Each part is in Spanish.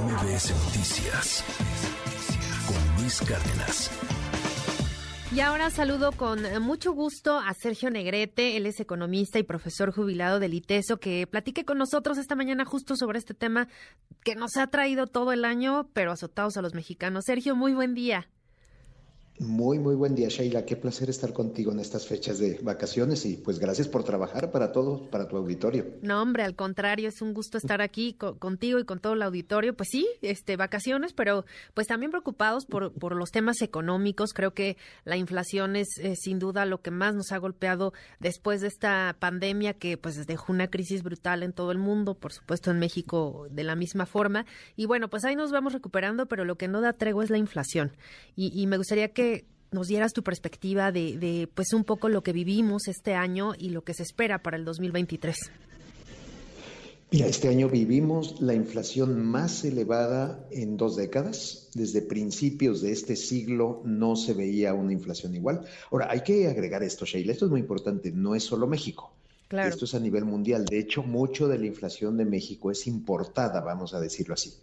MBS Noticias con Luis Cárdenas. Y ahora saludo con mucho gusto a Sergio Negrete, él es economista y profesor jubilado del ITESO, que platique con nosotros esta mañana justo sobre este tema que nos ha traído todo el año, pero azotados a los mexicanos. Sergio, muy buen día. Muy, muy buen día, Sheila. Qué placer estar contigo en estas fechas de vacaciones y pues gracias por trabajar para todos, para tu auditorio. No, hombre, al contrario, es un gusto estar aquí contigo y con todo el auditorio. Pues sí, este, vacaciones, pero pues también preocupados por, por los temas económicos. Creo que la inflación es sin duda lo que más nos ha golpeado después de esta pandemia que pues dejó una crisis brutal en todo el mundo, por supuesto en México de la misma forma. Y bueno, pues ahí nos vamos recuperando, pero lo que no da tregua es la inflación. y me gustaría que nos dieras tu perspectiva de, pues un poco lo que vivimos este año y lo que se espera para el 2023. Mira, este año vivimos la inflación más elevada en dos décadas. Desde principios de este siglo no se veía una inflación igual. Ahora, hay que agregar esto, Sheila, esto es muy importante, no es solo México. Claro. Esto es a nivel mundial. De hecho, mucho de la inflación de México es importada, vamos a decirlo así.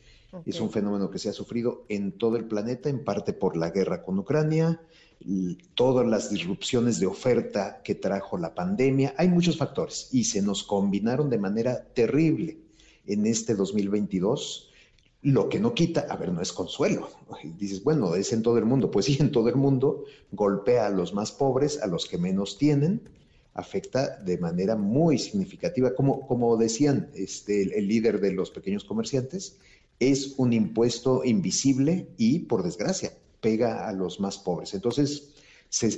Es un fenómeno que se ha sufrido en todo el planeta, en parte por la guerra con Ucrania, todas las disrupciones de oferta que trajo la pandemia. Hay muchos factores y se nos combinaron de manera terrible en este 2022. Lo que no quita, a ver, no es consuelo. Dices, bueno, es en todo el mundo. Pues sí, en todo el mundo golpea a los más pobres, a los que menos tienen, afecta de manera muy significativa. Como, como decían este, el líder de los pequeños comerciantes, es un impuesto invisible y, por desgracia, pega a los más pobres. Entonces,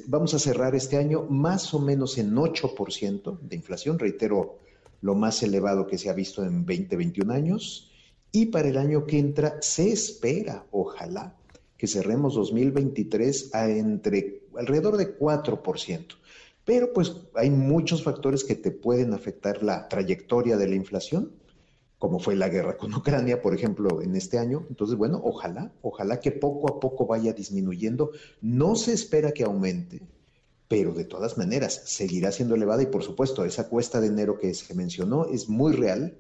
vamos a cerrar este año más o menos en 8% de inflación, reitero, lo más elevado que se ha visto en 20, 21 años. Y para el año que entra se espera, ojalá, que cerremos 2023 a entre alrededor de 4%. Pero pues hay muchos factores que te pueden afectar la trayectoria de la inflación como fue la guerra con Ucrania, por ejemplo, en este año. Entonces, bueno, ojalá, ojalá que poco a poco vaya disminuyendo. No se espera que aumente, pero de todas maneras seguirá siendo elevada y por supuesto esa cuesta de enero que se mencionó es muy real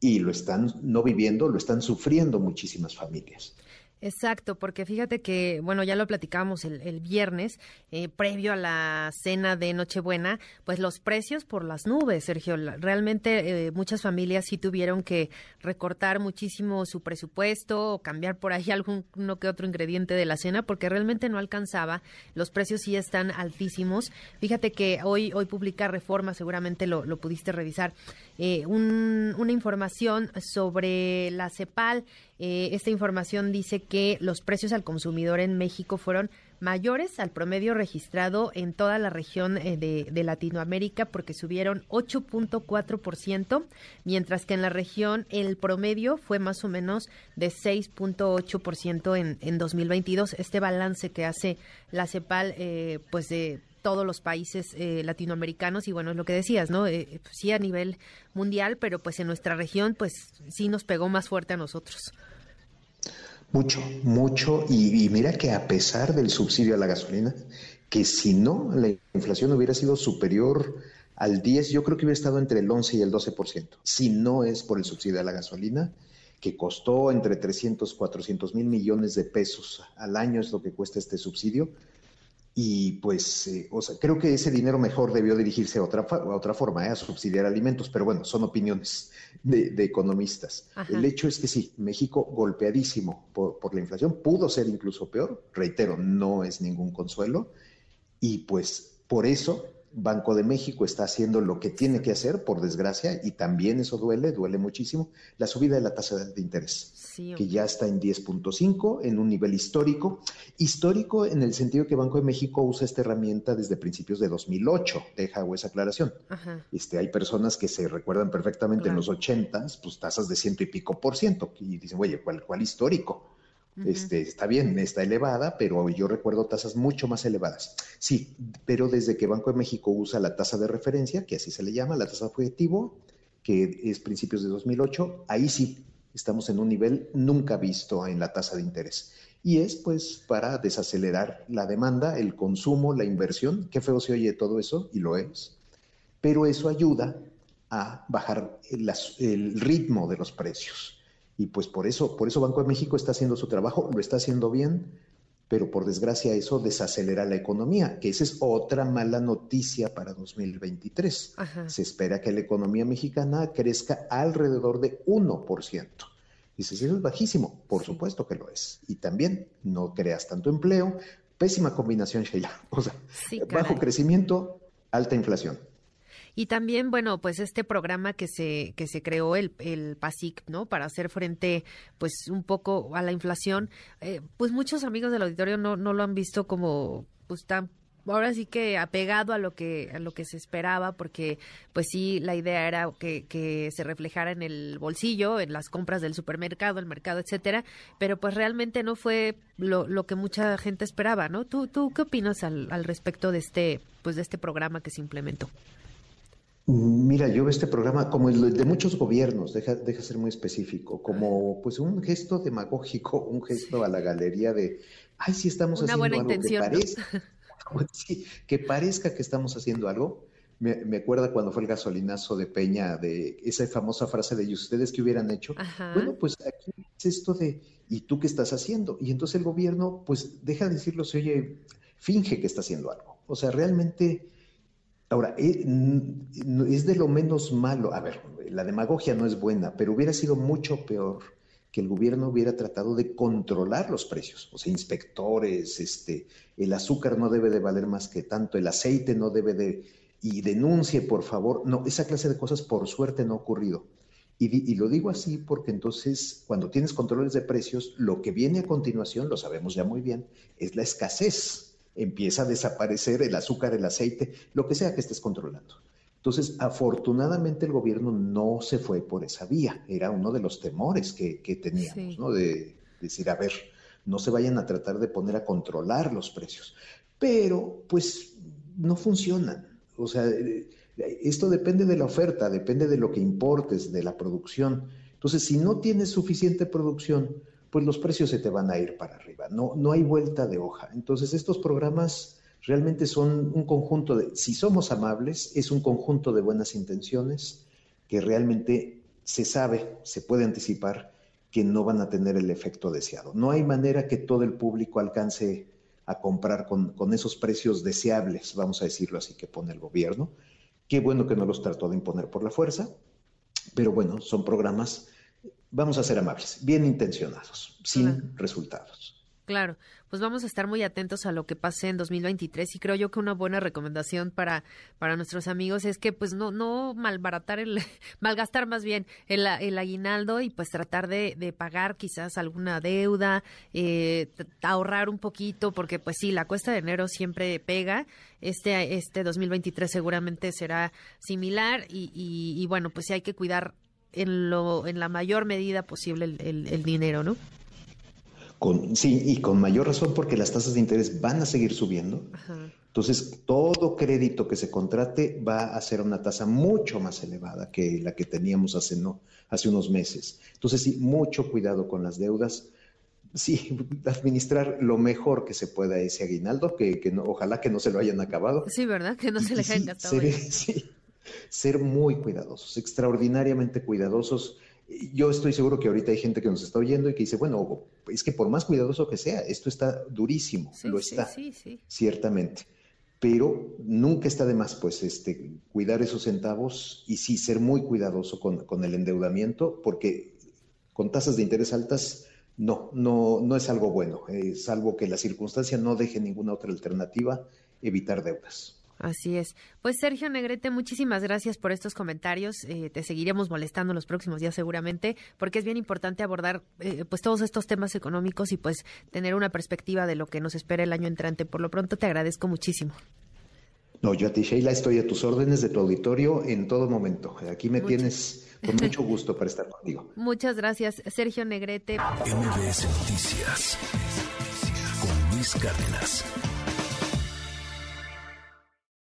y lo están no viviendo, lo están sufriendo muchísimas familias. Exacto, porque fíjate que, bueno, ya lo platicamos el, viernes, eh, previo a la cena de Nochebuena, pues los precios por las nubes, Sergio. Realmente eh, muchas familias sí tuvieron que recortar muchísimo su presupuesto o cambiar por ahí alguno que otro ingrediente de la cena porque realmente no alcanzaba. Los precios sí están altísimos. Fíjate que hoy, hoy publica Reforma, seguramente lo, lo pudiste revisar, eh, una información sobre la CEPAL. Eh, esta información dice que los precios al consumidor en México fueron mayores al promedio registrado en toda la región eh, de, Latinoamérica porque subieron 8.4%, mientras que en la región el promedio fue más o menos de 6.8% en, en 2022. Este balance que hace la CEPAL, pues de todos los países eh, latinoamericanos y bueno, es lo que decías, ¿no? Eh, sí a nivel mundial, pero pues en nuestra región pues sí nos pegó más fuerte a nosotros. Mucho, mucho. Y, mira que a pesar del subsidio a la gasolina, que si no la inflación hubiera sido superior al 10, yo creo que hubiera estado entre el 11 y el 12%. Si no es por el subsidio a la gasolina, que costó entre 300, 400 mil millones de pesos al año es lo que cuesta este subsidio, y pues, eh, o sea, creo que ese dinero mejor debió dirigirse a otra, a otra forma, eh, a subsidiar alimentos, pero bueno, son opiniones de, economistas. El hecho es que sí, México golpeadísimo por, por, la inflación, pudo ser incluso peor, reitero, no es ningún consuelo, y pues por eso Banco de México está haciendo lo que tiene que hacer, por desgracia, y también eso duele, duele muchísimo, la subida de la tasa de interés, que ya está en 10.5, en un nivel histórico. Histórico en el sentido que Banco de México usa esta herramienta desde principios de 2008, deja esa aclaración. Este, hay personas que se recuerdan perfectamente en los 80, pues tasas de ciento y pico por ciento, y dicen, oye, ¿cuál, cuál histórico? Este, está bien, está elevada, pero yo recuerdo tasas mucho más elevadas. Sí, pero desde que Banco de México usa la tasa de referencia, que así se le llama, la tasa objetivo, que es principios de 2008, ahí sí estamos en un nivel nunca visto en la tasa de interés. Y es pues para desacelerar la demanda, el consumo, la inversión. Qué feo se oye todo eso, y lo es. Pero eso ayuda a bajar el ritmo de los precios Y pues por eso, por eso Banco de México está haciendo su trabajo, lo está haciendo bien, pero por desgracia eso desacelera la economía, que esa es otra mala noticia para 2023. Se espera que la economía mexicana crezca alrededor de 1%. Dices, eso es bajísimo, por supuesto que lo es. Y también no creas tanto empleo, pésima combinación, Sheila. O sea, bajo crecimiento, alta inflación. Y también, bueno, pues este programa que se, que se creó, el, el PASIC, ¿no? Para hacer frente, pues, un poco a la inflación, eh, pues muchos amigos del auditorio no, no lo han visto como, pues, tan ahora sí que apegado a lo que a lo que se esperaba porque pues sí la idea era que, que se reflejara en el bolsillo en las compras del supermercado el mercado etcétera pero pues realmente no fue lo, lo que mucha gente esperaba no tú tú qué opinas al, al respecto de este pues de este programa que se implementó Mira, yo veo este programa como el de muchos gobiernos, deja, deja ser muy específico, como pues un gesto demagógico, un gesto a la galería de, ay, sí estamos haciendo algo que parezca, que parezca que estamos haciendo algo. Me, me, acuerda cuando fue el gasolinazo de Peña, de esa famosa frase de, ¿y ustedes qué hubieran hecho? Bueno, pues aquí es esto de, ¿y tú qué estás haciendo? Y entonces el gobierno, pues deja de decirlo, se oye, finge que está haciendo algo. O sea, realmente Ahora, eh, es de lo menos malo. A ver, la demagogia no es buena, pero hubiera sido mucho peor que el gobierno hubiera tratado de controlar los precios. O sea, inspectores, este, el azúcar no debe de valer más que tanto, el aceite no debe de... Y denuncie, por favor. No, esa clase de cosas por suerte no ha ocurrido. Y, lo digo así porque entonces cuando tienes controles de precios, lo que viene a continuación, lo sabemos ya muy bien, es la escasez empieza a desaparecer el azúcar, el aceite, lo que sea que estés controlando. Entonces, afortunadamente el gobierno no se fue por esa vía. Era uno de los temores que, teníamos, ¿no? De, decir, a ver, no se vayan a tratar de poner a controlar los precios. Pero, pues, no funcionan. O sea, eh, esto depende de la oferta, depende de lo que importes, de la producción. Entonces, si no tienes suficiente producción, pues los precios se te van a ir para arriba. No, no hay vuelta de hoja. Entonces, estos programas realmente son un conjunto de, si somos amables, es un conjunto de buenas intenciones que realmente se sabe, se puede anticipar que no van a tener el efecto deseado. No hay manera que todo el público alcance a comprar con, con esos precios deseables, vamos a decirlo así, que pone el gobierno. Qué bueno que no los trató de imponer por la fuerza, pero bueno, son programas vamos a ser amables, bien intencionados, sin resultados. Claro, pues vamos a estar muy atentos a lo que pase en 2023 y creo yo que una buena recomendación para, para nuestros amigos es que pues no, no malbaratar el, malgastar más bien el, el aguinaldo y pues tratar de, de pagar quizás alguna deuda, eh, ahorrar un poquito porque pues sí, la cuesta de enero siempre pega, este, este 2023 seguramente será similar y, y, y bueno, pues sí hay que cuidar en, lo, en la mayor medida posible el, dinero, ¿no? Con, sí, y con mayor razón porque las tasas de interés van a seguir subiendo. Entonces, todo crédito que se contrate va a ser una tasa mucho más elevada que la que teníamos hace, no, hace unos meses. Entonces, sí, mucho cuidado con las deudas. Sí, administrar lo mejor que se pueda ese aguinaldo, que, que no, ojalá que no se lo hayan acabado. Sí, ¿verdad? Que no se le hayan gastado. sí, ser muy cuidadosos, extraordinariamente cuidadosos. Yo estoy seguro que ahorita hay gente que nos está oyendo y que dice, bueno, es que por más cuidadoso que sea, esto está durísimo, lo está, ciertamente. Pero nunca está de más, pues, este, cuidar esos centavos y sí ser muy cuidadoso con, el endeudamiento, porque con tasas de interés altas, no, no, no es algo bueno, es algo que la circunstancia no deje ninguna otra alternativa, evitar deudas. Así es. Pues Sergio Negrete, muchísimas gracias por estos comentarios. Eh, te seguiremos molestando en los próximos días seguramente, porque es bien importante abordar eh, pues todos estos temas económicos y pues tener una perspectiva de lo que nos espera el año entrante. Por lo pronto te agradezco muchísimo. No, yo a ti, Sheila, estoy a tus órdenes de tu auditorio en todo momento. Aquí me tienes con mucho gusto para estar contigo. Muchas gracias, Sergio Negrete. MBS Noticias con Luis Cárdenas.